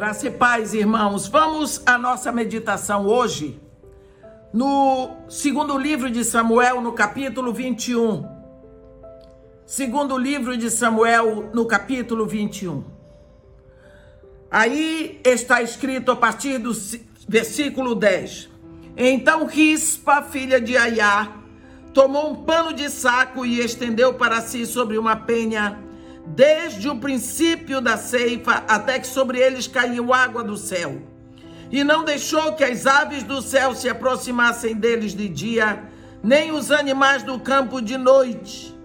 Graça e paz, irmãos. Vamos à nossa meditação hoje no segundo livro de Samuel, no capítulo 21. Segundo livro de Samuel, no capítulo 21. Aí está escrito a partir do versículo 10. Então Rispa, filha de Aiá, tomou um pano de saco e estendeu para si sobre uma penha, desde o princípio da ceifa até que sobre eles caiu água do céu. E não deixou que as aves do céu se aproximassem deles de dia, nem os animais do campo de noite.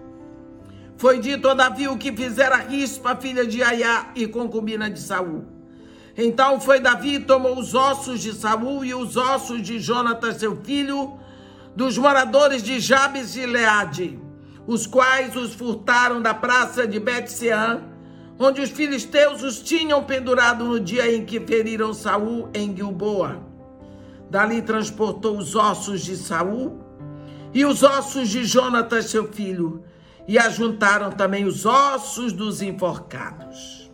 Foi dito a Davi o que fizera Rispa, filha de Aiá e concubina de Saul. Então foi Davi e tomou os ossos de Saul e os ossos de Jonatas, seu filho, dos moradores de Jabes e Leade, os quais os furtaram da praça de Betseã, onde os filisteus os tinham pendurado no dia em que feriram Saul em Gilboa. Dali transportou os ossos de Saul e os ossos de Jonatas, seu filho, e ajuntaram também os ossos dos enforcados.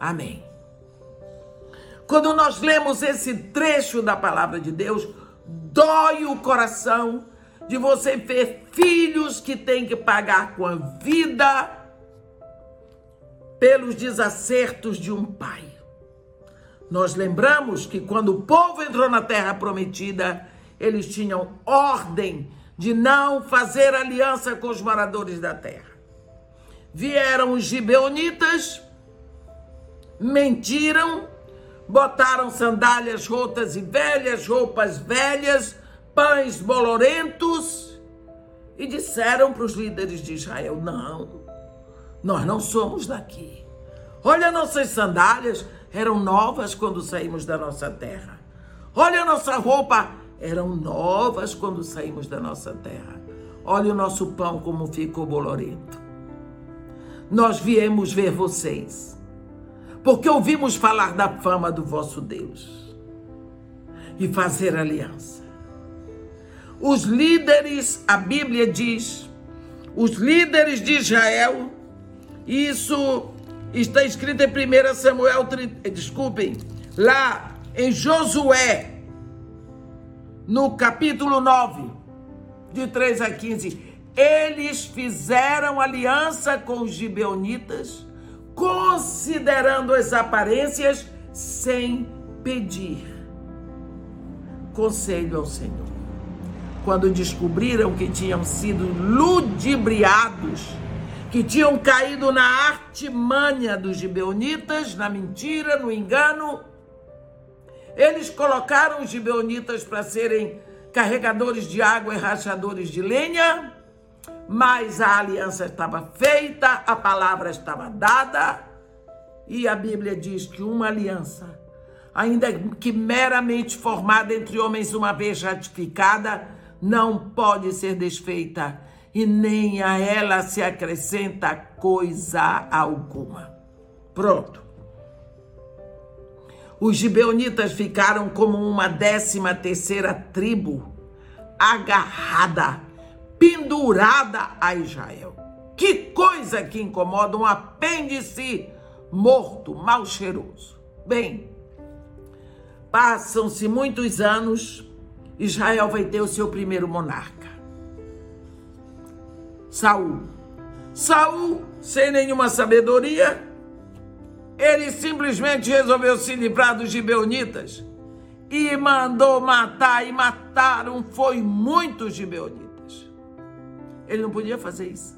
Amém. Quando nós lemos esse trecho da palavra de Deus, dói o coração de você ver filhos que têm que pagar com a vida pelos desacertos de um pai. Nós lembramos que quando o povo entrou na terra prometida, eles tinham ordem de não fazer aliança com os moradores da terra. Vieram os gibeonitas, mentiram botaram sandálias rotas e velhas, roupas velhas, pães bolorentos e disseram para os líderes de Israel: Não, nós não somos daqui. Olha, nossas sandálias eram novas quando saímos da nossa terra. Olha, a nossa roupa eram novas quando saímos da nossa terra. Olha o nosso pão como ficou bolorento. Nós viemos ver vocês porque ouvimos falar da fama do vosso Deus e fazer aliança. Os líderes, a Bíblia diz, os líderes de Israel, isso está escrito em 1 Samuel, desculpem, lá em Josué, no capítulo 9, de 3 a 15, eles fizeram aliança com os gibeonitas considerando as aparências sem pedir conselho ao Senhor. Quando descobriram que tinham sido ludibriados, que tinham caído na artimanha dos gibeonitas, na mentira, no engano, eles colocaram os gibeonitas para serem carregadores de água e rachadores de lenha mas a aliança estava feita, a palavra estava dada, e a Bíblia diz que uma aliança, ainda que meramente formada entre homens uma vez ratificada, não pode ser desfeita, e nem a ela se acrescenta coisa alguma. Pronto. Os gibeonitas ficaram como uma décima terceira tribo, agarrada pendurada a Israel. Que coisa que incomoda um apêndice morto, mal cheiroso. Bem, passam-se muitos anos, Israel vai ter o seu primeiro monarca. Saul. Saul, sem nenhuma sabedoria, ele simplesmente resolveu se livrar dos gibeonitas e mandou matar, e mataram foi muitos gibeonitas. Ele não podia fazer isso.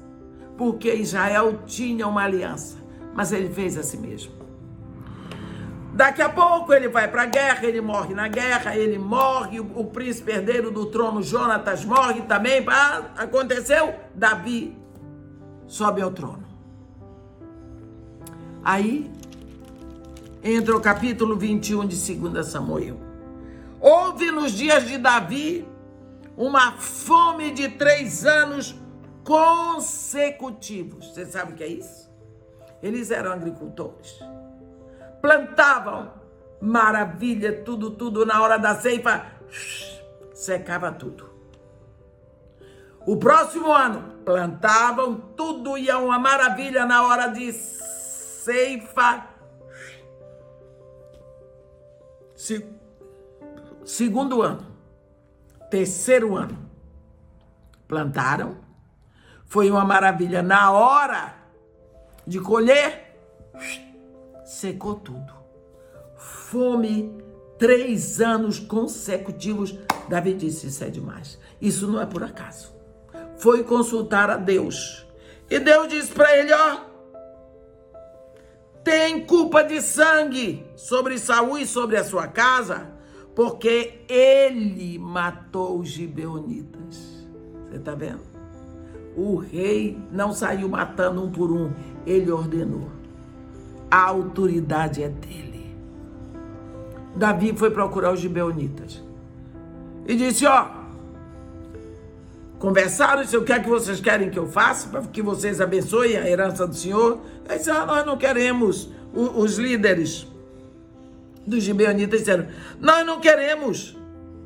Porque Israel tinha uma aliança. Mas ele fez a si mesmo. Daqui a pouco ele vai para a guerra, ele morre na guerra, ele morre, o, o príncipe herdeiro do trono Jonatas morre também. Ah, aconteceu? Davi sobe ao trono. Aí entra o capítulo 21 de 2 Samuel. Houve nos dias de Davi uma fome de três anos consecutivos. Você sabe o que é isso? Eles eram agricultores. Plantavam, maravilha, tudo, tudo. Na hora da ceifa, secava tudo. O próximo ano, plantavam tudo e é uma maravilha na hora de ceifa, Se, segundo ano, terceiro ano, plantaram, foi uma maravilha. Na hora de colher, secou tudo. Fome, três anos consecutivos. Davi disse: Isso é demais. Isso não é por acaso. Foi consultar a Deus. E Deus disse para ele: Ó, tem culpa de sangue sobre Saul e sobre a sua casa, porque ele matou os gibeonitas. Você está vendo? O rei não saiu matando um por um, ele ordenou. A autoridade é dele. Davi foi procurar os gibeonitas e disse: Ó, conversaram, disse, o que é que vocês querem que eu faça para que vocês abençoem a herança do Senhor? Ele disse: ah, nós não queremos. Os líderes dos gibeonitas disseram: nós não queremos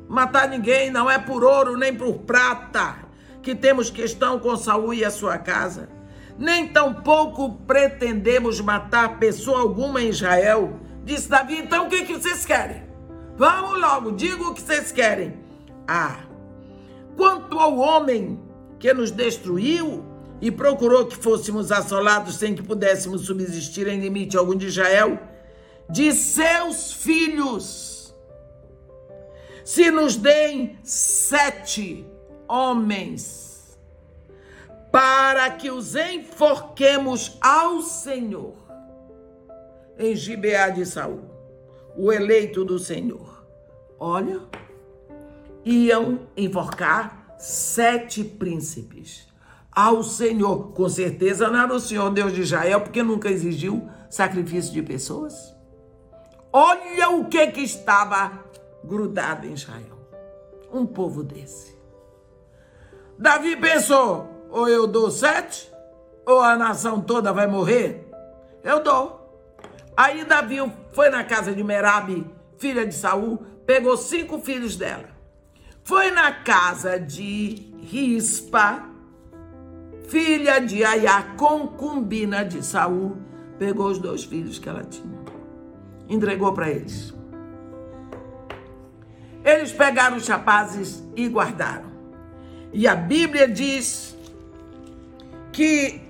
matar ninguém, não é por ouro nem por prata que temos questão com Saul e a sua casa. Nem tampouco pretendemos matar pessoa alguma em Israel. Disse Davi, então o que, que vocês querem? Vamos logo, diga o que vocês querem. Ah, quanto ao homem que nos destruiu e procurou que fôssemos assolados sem que pudéssemos subsistir em limite algum de Israel, de seus filhos, se nos deem sete homens, para que os enforquemos ao Senhor em Gibeá de Saul, o eleito do Senhor. Olha, iam enforcar sete príncipes ao Senhor. Com certeza não era o Senhor Deus de Israel, porque nunca exigiu sacrifício de pessoas. Olha o que que estava grudado em Israel. Um povo desse. Davi pensou: ou eu dou sete, ou a nação toda vai morrer. Eu dou. Aí Davi foi na casa de Merabe, filha de Saul, pegou cinco filhos dela. Foi na casa de Rispa, filha de Aiá, concubina de Saul, pegou os dois filhos que ela tinha, entregou para eles. Eles pegaram os rapazes e guardaram. E a Bíblia diz que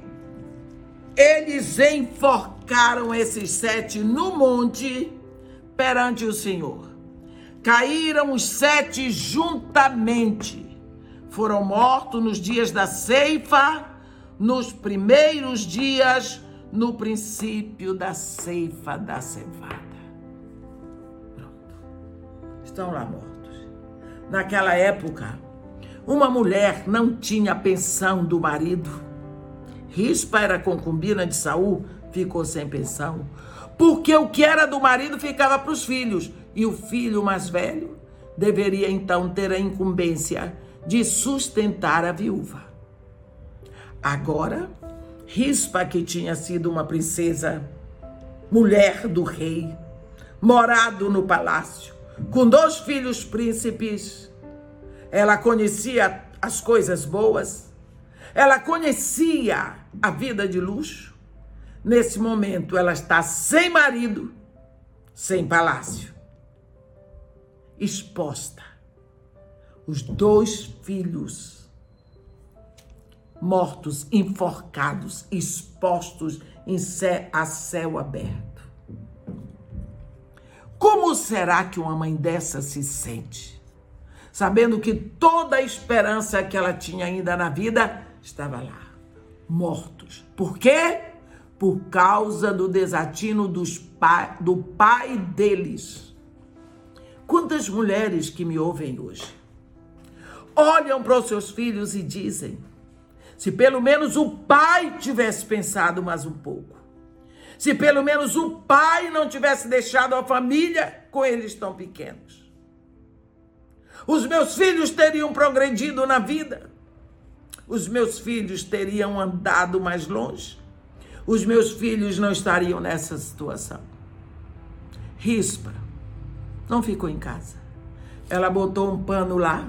eles enforcaram esses sete no monte perante o Senhor. Caíram os sete juntamente. Foram mortos nos dias da ceifa, nos primeiros dias, no princípio da ceifa da cevada. Pronto. Estão lá mortos. Naquela época, uma mulher não tinha pensão do marido. Rispa era concubina de Saul, ficou sem pensão. Porque o que era do marido ficava para os filhos. E o filho mais velho deveria então ter a incumbência de sustentar a viúva. Agora, Rispa, que tinha sido uma princesa, mulher do rei, morado no palácio, com dois filhos príncipes, ela conhecia as coisas boas, ela conhecia a vida de luxo. Nesse momento, ela está sem marido, sem palácio, exposta. Os dois filhos mortos, enforcados, expostos em céu, a céu aberto. Como será que uma mãe dessa se sente? sabendo que toda a esperança que ela tinha ainda na vida estava lá, mortos. Por quê? Por causa do desatino dos pai, do pai deles. Quantas mulheres que me ouvem hoje olham para os seus filhos e dizem: se pelo menos o pai tivesse pensado mais um pouco, se pelo menos o pai não tivesse deixado a família com eles tão pequenos os meus filhos teriam progredido na vida. Os meus filhos teriam andado mais longe. Os meus filhos não estariam nessa situação. Rispa não ficou em casa. Ela botou um pano lá,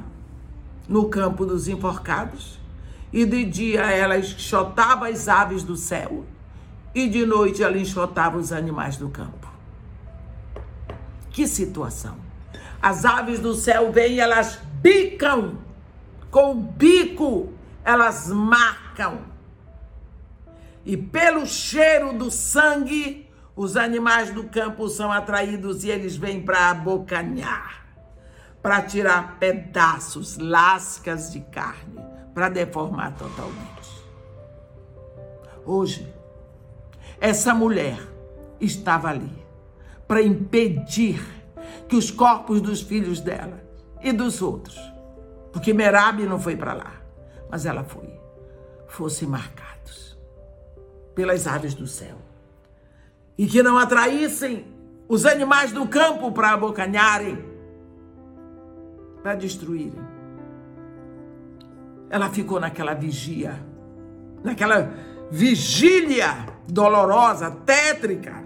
no campo dos enforcados, e de dia ela enxotava as aves do céu, e de noite ela enxotava os animais do campo. Que situação! As aves do céu vêm, elas bicam com o bico, elas marcam. E pelo cheiro do sangue, os animais do campo são atraídos e eles vêm para abocanhar, para tirar pedaços, lascas de carne, para deformar totalmente. Hoje, essa mulher estava ali para impedir que os corpos dos filhos dela e dos outros, porque Merab não foi para lá, mas ela foi, fossem marcados pelas aves do céu e que não atraíssem os animais do campo para abocanharem, para destruírem. Ela ficou naquela vigia, naquela vigília dolorosa, tétrica,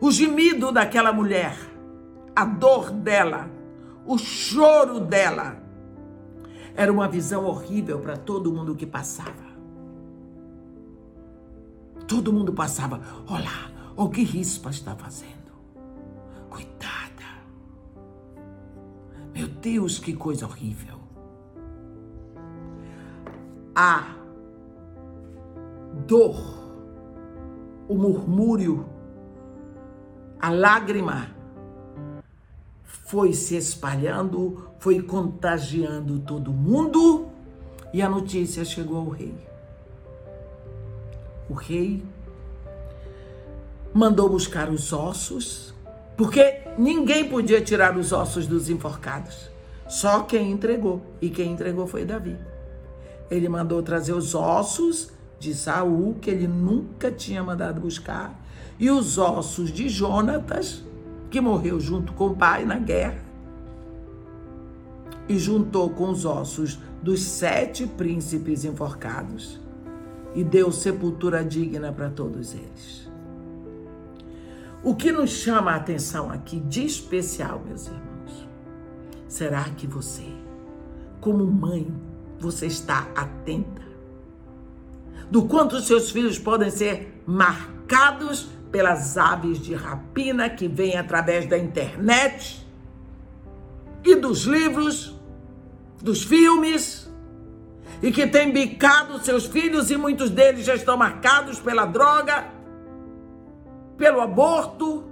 o gemido daquela mulher, a dor dela, o choro dela. Era uma visão horrível para todo mundo que passava. Todo mundo passava. Olha o que Rispa está fazendo. Coitada. Meu Deus, que coisa horrível. A dor, o murmúrio a lágrima foi se espalhando, foi contagiando todo mundo e a notícia chegou ao rei. O rei mandou buscar os ossos, porque ninguém podia tirar os ossos dos enforcados. Só quem entregou, e quem entregou foi Davi. Ele mandou trazer os ossos de Saul, que ele nunca tinha mandado buscar, e os ossos de Jonatas, que morreu junto com o pai na guerra, e juntou com os ossos dos sete príncipes enforcados e deu sepultura digna para todos eles. O que nos chama a atenção aqui de especial, meus irmãos, será que você, como mãe, você está atenta do quanto seus filhos podem ser marcados pelas aves de rapina que vêm através da internet e dos livros, dos filmes, e que têm bicado seus filhos e muitos deles já estão marcados pela droga, pelo aborto,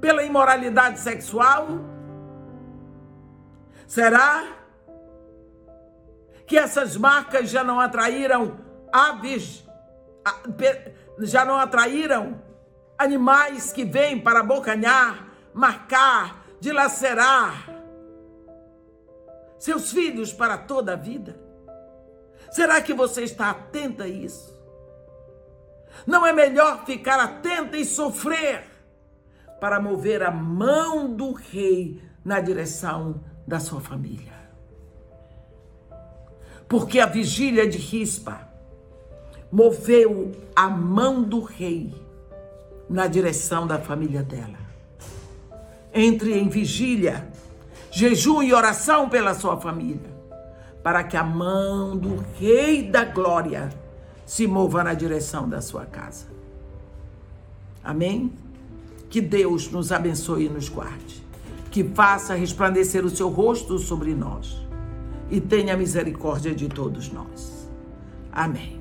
pela imoralidade sexual? Será que essas marcas já não atraíram aves, já não atraíram animais que vêm para abocanhar, marcar, dilacerar seus filhos para toda a vida? Será que você está atenta a isso? Não é melhor ficar atenta e sofrer para mover a mão do rei na direção da sua família? Porque a vigília de Rispa moveu a mão do rei na direção da família dela. Entre em vigília, jejum e oração pela sua família, para que a mão do Rei da Glória se mova na direção da sua casa. Amém? Que Deus nos abençoe e nos guarde. Que faça resplandecer o seu rosto sobre nós e tenha misericórdia de todos nós. Amém.